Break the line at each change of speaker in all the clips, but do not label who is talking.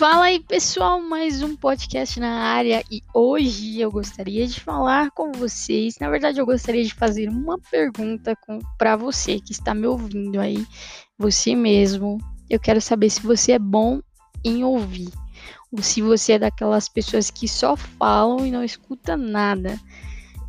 Fala aí, pessoal, mais um podcast na área e hoje eu gostaria de falar com vocês. Na verdade, eu gostaria de fazer uma pergunta para você que está me ouvindo aí, você mesmo. Eu quero saber se você é bom em ouvir ou se você é daquelas pessoas que só falam e não escuta nada.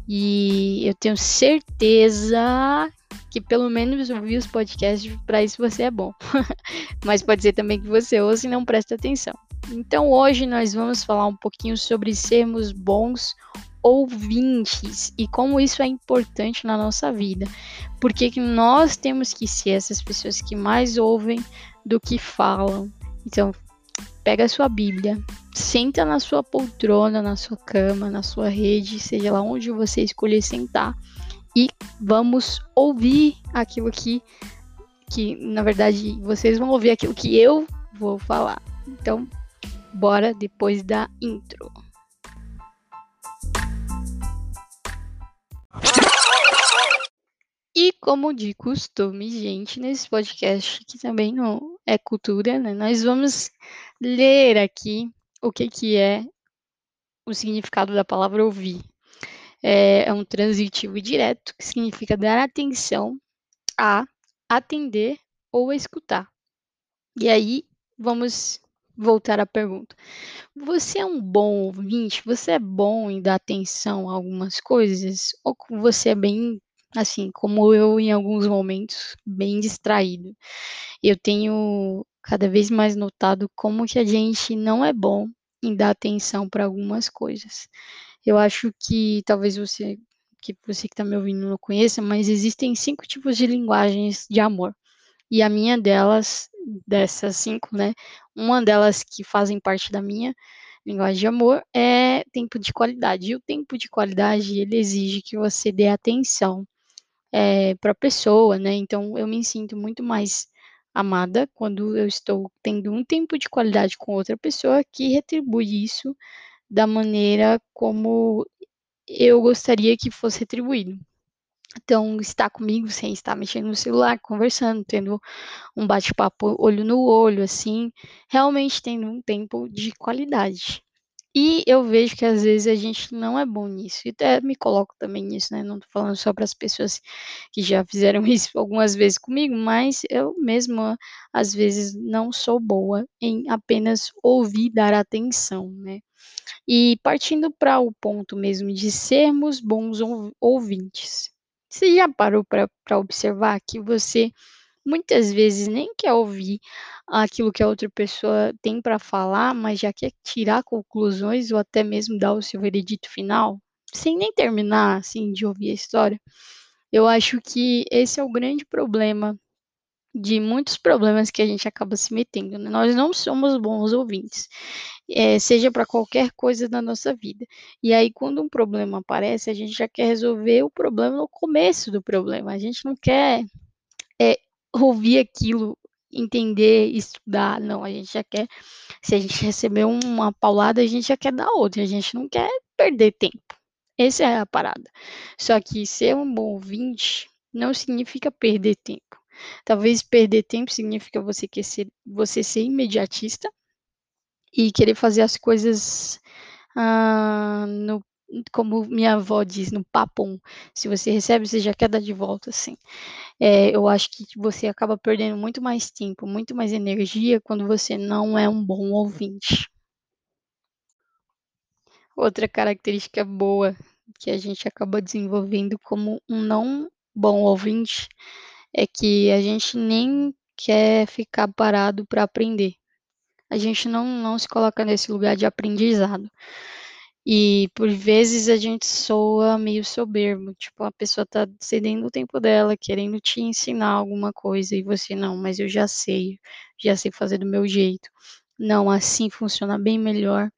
E eu tenho certeza que pelo menos ouvir os podcasts, para isso você é bom. Mas pode ser também que você ouça e não preste atenção. Então hoje nós vamos falar um pouquinho sobre sermos bons ouvintes e como isso é importante na nossa vida. Porque que nós temos que ser essas pessoas que mais ouvem do que falam. Então, pega a sua Bíblia, senta na sua poltrona, na sua cama, na sua rede, seja lá onde você escolher sentar e vamos ouvir aquilo que, que na verdade, vocês vão ouvir aquilo que eu vou falar. Então, bora depois da intro. E como de costume, gente, nesse podcast que também não é cultura, né? Nós vamos ler aqui o que, que é o significado da palavra ouvir é, é um transitivo direto, que significa dar atenção a, atender ou escutar. E aí, vamos voltar à pergunta. Você é um bom ouvinte? Você é bom em dar atenção a algumas coisas? Ou você é bem, assim, como eu em alguns momentos, bem distraído? Eu tenho cada vez mais notado como que a gente não é bom em dar atenção para algumas coisas. Eu acho que talvez você que você que está me ouvindo não conheça, mas existem cinco tipos de linguagens de amor. E a minha delas, dessas cinco, né? Uma delas que fazem parte da minha linguagem de amor é tempo de qualidade. E o tempo de qualidade, ele exige que você dê atenção é, para a pessoa, né? Então, eu me sinto muito mais amada quando eu estou tendo um tempo de qualidade com outra pessoa que retribui isso da maneira como eu gostaria que fosse retribuído. Então, estar comigo sem estar mexendo no celular, conversando, tendo um bate-papo olho no olho, assim, realmente tendo um tempo de qualidade. E eu vejo que às vezes a gente não é bom nisso. E até me coloco também nisso, né? Não tô falando só para as pessoas que já fizeram isso algumas vezes comigo, mas eu mesma às vezes não sou boa em apenas ouvir, dar atenção, né? E partindo para o ponto mesmo de sermos bons ouvintes. Você já parou para observar que você muitas vezes nem quer ouvir aquilo que a outra pessoa tem para falar, mas já quer tirar conclusões ou até mesmo dar o seu veredito final, sem nem terminar assim de ouvir a história? Eu acho que esse é o grande problema de muitos problemas que a gente acaba se metendo. Né? Nós não somos bons ouvintes, é, seja para qualquer coisa da nossa vida. E aí, quando um problema aparece, a gente já quer resolver o problema no começo do problema. A gente não quer é, ouvir aquilo, entender, estudar. Não, a gente já quer. Se a gente receber uma paulada, a gente já quer dar outra. A gente não quer perder tempo. Essa é a parada. Só que ser um bom ouvinte não significa perder tempo. Talvez perder tempo significa você, querer ser, você ser imediatista e querer fazer as coisas ah, no, como minha avó diz, no papum. Se você recebe, você já quer dar de volta, assim. É, eu acho que você acaba perdendo muito mais tempo, muito mais energia quando você não é um bom ouvinte. Outra característica boa que a gente acaba desenvolvendo como um não bom ouvinte é que a gente nem quer ficar parado para aprender. A gente não, não se coloca nesse lugar de aprendizado. E por vezes a gente soa meio soberbo, tipo, a pessoa tá cedendo o tempo dela, querendo te ensinar alguma coisa, e você não, mas eu já sei, já sei fazer do meu jeito. Não, assim funciona bem melhor.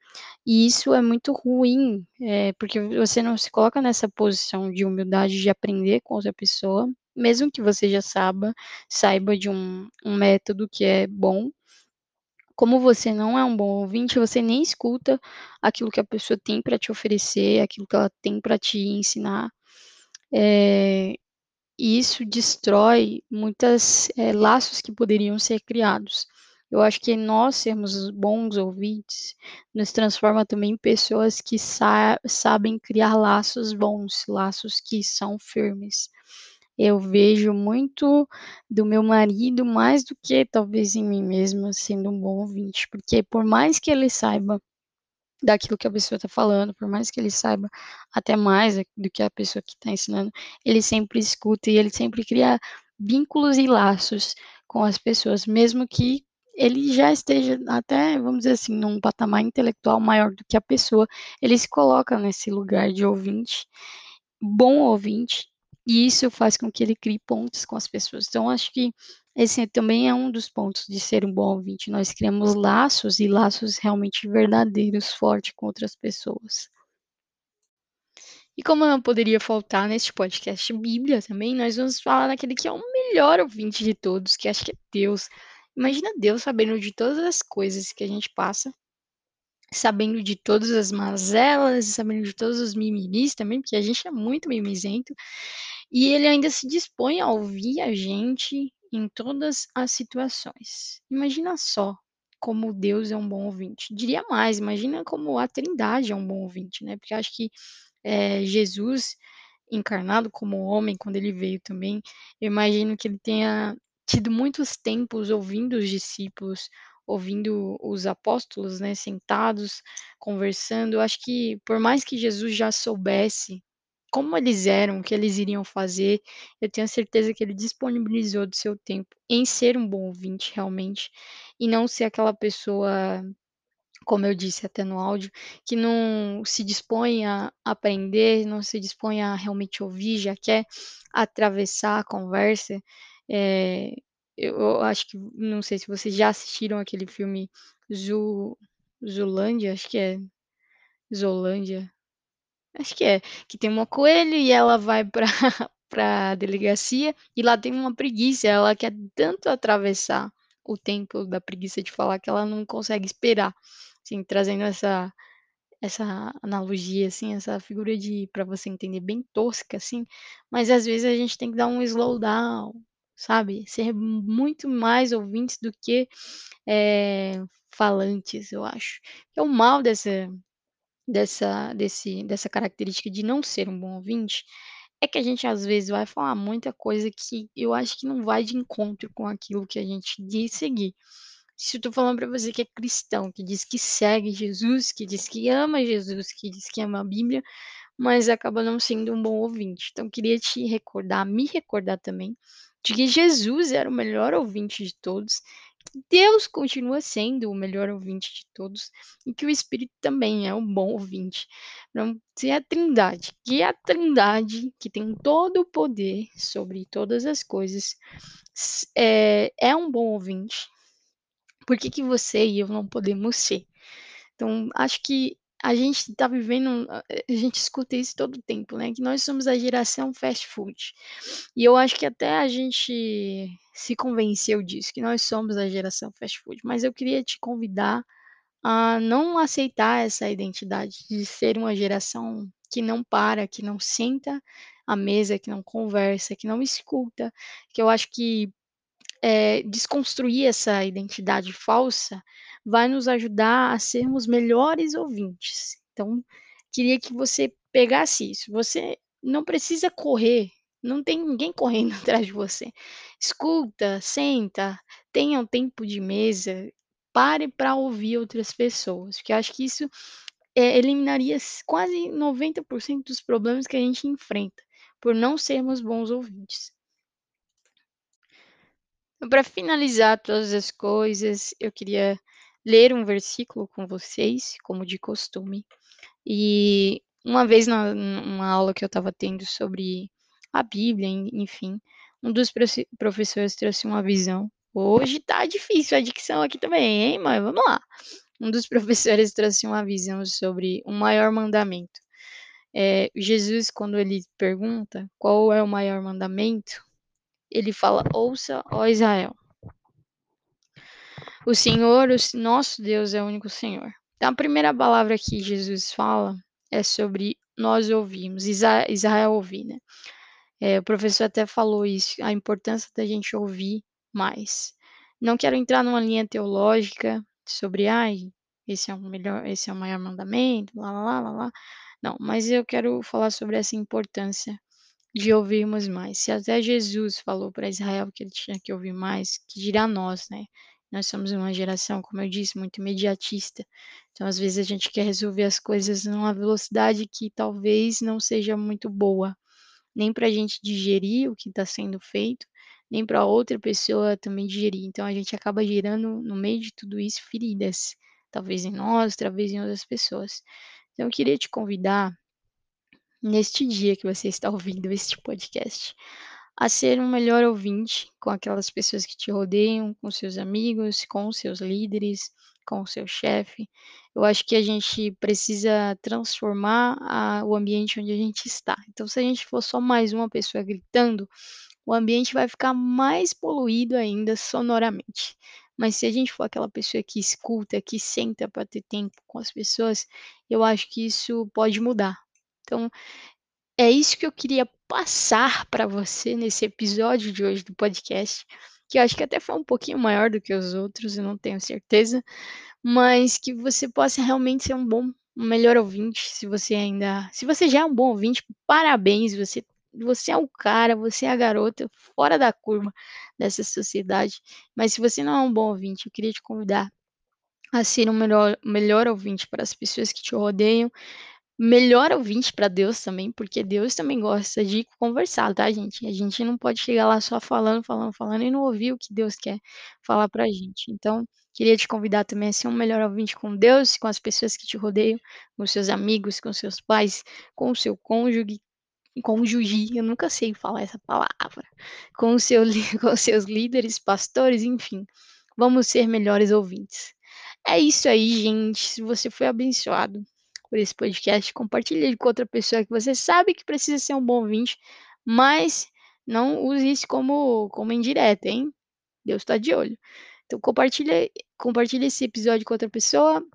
E isso é muito ruim, é, porque você não se coloca nessa posição de humildade de aprender com outra pessoa, mesmo que você já saiba, saiba de um, um método que é bom, como você não é um bom ouvinte, você nem escuta aquilo que a pessoa tem para te oferecer, aquilo que ela tem para te ensinar. É, e isso destrói muitos é, laços que poderiam ser criados. Eu acho que nós sermos bons ouvintes nos transforma também em pessoas que sa sabem criar laços bons, laços que são firmes. Eu vejo muito do meu marido, mais do que talvez em mim mesma, sendo um bom ouvinte, porque por mais que ele saiba daquilo que a pessoa está falando, por mais que ele saiba até mais do que a pessoa que está ensinando, ele sempre escuta e ele sempre cria vínculos e laços com as pessoas, mesmo que ele já esteja até, vamos dizer assim, num patamar intelectual maior do que a pessoa, ele se coloca nesse lugar de ouvinte, bom ouvinte, e isso faz com que ele crie pontos com as pessoas. Então, acho que esse também é um dos pontos de ser um bom ouvinte. Nós criamos laços e laços realmente verdadeiros, fortes com outras pessoas. E como não poderia faltar neste podcast Bíblia também, nós vamos falar daquele que é o melhor ouvinte de todos, que acho que é Deus. Imagina Deus sabendo de todas as coisas que a gente passa, sabendo de todas as mazelas, sabendo de todos os mimimis também, porque a gente é muito mimizento, e ele ainda se dispõe a ouvir a gente em todas as situações. Imagina só como Deus é um bom ouvinte. Diria mais, imagina como a Trindade é um bom ouvinte, né? Porque acho que é, Jesus encarnado como homem, quando ele veio também, eu imagino que ele tenha tido muitos tempos ouvindo os discípulos, ouvindo os apóstolos, né, sentados, conversando. Acho que por mais que Jesus já soubesse como eles eram, o que eles iriam fazer, eu tenho certeza que ele disponibilizou do seu tempo em ser um bom ouvinte realmente e não ser aquela pessoa como eu disse até no áudio, que não se dispõe a aprender, não se dispõe a realmente ouvir, já quer atravessar a conversa. É, eu acho que, não sei se vocês já assistiram aquele filme Zu, Zulândia, acho que é Zolândia, acho que é, que tem uma coelha e ela vai para para a delegacia e lá tem uma preguiça, ela quer tanto atravessar o tempo da preguiça de falar que ela não consegue esperar. Assim, trazendo essa essa analogia, assim, essa figura de para você entender bem tosca, assim, mas às vezes a gente tem que dar um slowdown, sabe? Ser muito mais ouvintes do que é, falantes, eu acho. É o mal dessa dessa desse dessa característica de não ser um bom ouvinte é que a gente às vezes vai falar muita coisa que eu acho que não vai de encontro com aquilo que a gente diz seguir. Se eu tô falando para você que é cristão, que diz que segue Jesus, que diz que ama Jesus, que diz que ama a Bíblia, mas acaba não sendo um bom ouvinte. Então, queria te recordar, me recordar também, de que Jesus era o melhor ouvinte de todos, Deus continua sendo o melhor ouvinte de todos e que o Espírito também é um bom ouvinte. Não, se é a Trindade, que é a Trindade que tem todo o poder sobre todas as coisas, é, é um bom ouvinte, por que, que você e eu não podemos ser? Então, acho que a gente está vivendo, a gente escuta isso todo o tempo, né? Que nós somos a geração fast food. E eu acho que até a gente se convenceu disso, que nós somos a geração fast food. Mas eu queria te convidar a não aceitar essa identidade de ser uma geração que não para, que não senta à mesa, que não conversa, que não escuta, que eu acho que é, desconstruir essa identidade falsa vai nos ajudar a sermos melhores ouvintes. Então, queria que você pegasse isso. Você não precisa correr, não tem ninguém correndo atrás de você. Escuta, senta, tenha um tempo de mesa, pare para ouvir outras pessoas, porque acho que isso é, eliminaria quase 90% dos problemas que a gente enfrenta por não sermos bons ouvintes. Para finalizar todas as coisas, eu queria ler um versículo com vocês, como de costume. E uma vez na, numa aula que eu estava tendo sobre a Bíblia, enfim, um dos professores trouxe uma visão. Hoje tá difícil a dicção aqui também, hein? Mas vamos lá. Um dos professores trouxe uma visão sobre o maior mandamento. É, Jesus, quando ele pergunta qual é o maior mandamento, ele fala: Ouça, ó Israel. O Senhor, o nosso Deus, é o único Senhor. Então, a primeira palavra que Jesus fala é sobre nós ouvirmos, Israel ouvir, né? É, o professor até falou isso, a importância da gente ouvir mais. Não quero entrar numa linha teológica sobre, ai, esse é o melhor, esse é o maior mandamento, lá, lá, lá, lá. Não, mas eu quero falar sobre essa importância de ouvirmos mais. Se até Jesus falou para Israel que ele tinha que ouvir mais, que dirá nós, né? Nós somos uma geração, como eu disse, muito imediatista. Então, às vezes, a gente quer resolver as coisas numa velocidade que talvez não seja muito boa, nem para a gente digerir o que está sendo feito, nem para outra pessoa também digerir. Então, a gente acaba gerando, no meio de tudo isso, feridas, talvez em nós, talvez em outras pessoas. Então, eu queria te convidar neste dia que você está ouvindo este podcast, a ser um melhor ouvinte com aquelas pessoas que te rodeiam, com seus amigos, com seus líderes, com o seu chefe. Eu acho que a gente precisa transformar a, o ambiente onde a gente está. Então, se a gente for só mais uma pessoa gritando, o ambiente vai ficar mais poluído ainda sonoramente. Mas se a gente for aquela pessoa que escuta, que senta para ter tempo com as pessoas, eu acho que isso pode mudar. Então, é isso que eu queria passar para você nesse episódio de hoje do podcast, que eu acho que até foi um pouquinho maior do que os outros, eu não tenho certeza, mas que você possa realmente ser um bom, um melhor ouvinte, se você ainda, se você já é um bom ouvinte, parabéns, você você é o cara, você é a garota fora da curva dessa sociedade. Mas se você não é um bom ouvinte, eu queria te convidar a ser um melhor, melhor ouvinte para as pessoas que te rodeiam, melhor ouvinte para Deus também, porque Deus também gosta de conversar, tá, gente? A gente não pode chegar lá só falando, falando, falando e não ouvir o que Deus quer falar pra gente. Então, queria te convidar também a ser um melhor ouvinte com Deus, com as pessoas que te rodeiam, com seus amigos, com seus pais, com o seu cônjuge, cônjuge, eu nunca sei falar essa palavra, com, seu, com os seus líderes, pastores, enfim. Vamos ser melhores ouvintes. É isso aí, gente. Se você foi abençoado por esse podcast, compartilhe com outra pessoa que você sabe que precisa ser um bom ouvinte, mas não use isso como, como indireta, hein? Deus está de olho. Então compartilhe, compartilhe esse episódio com outra pessoa.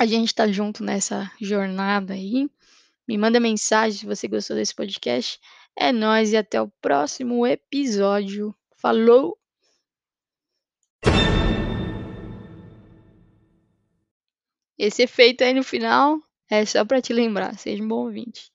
A gente está junto nessa jornada aí. Me manda mensagem se você gostou desse podcast. É nóis e até o próximo episódio. Falou! Esse efeito aí no final é só para te lembrar. Seja um bom ouvinte.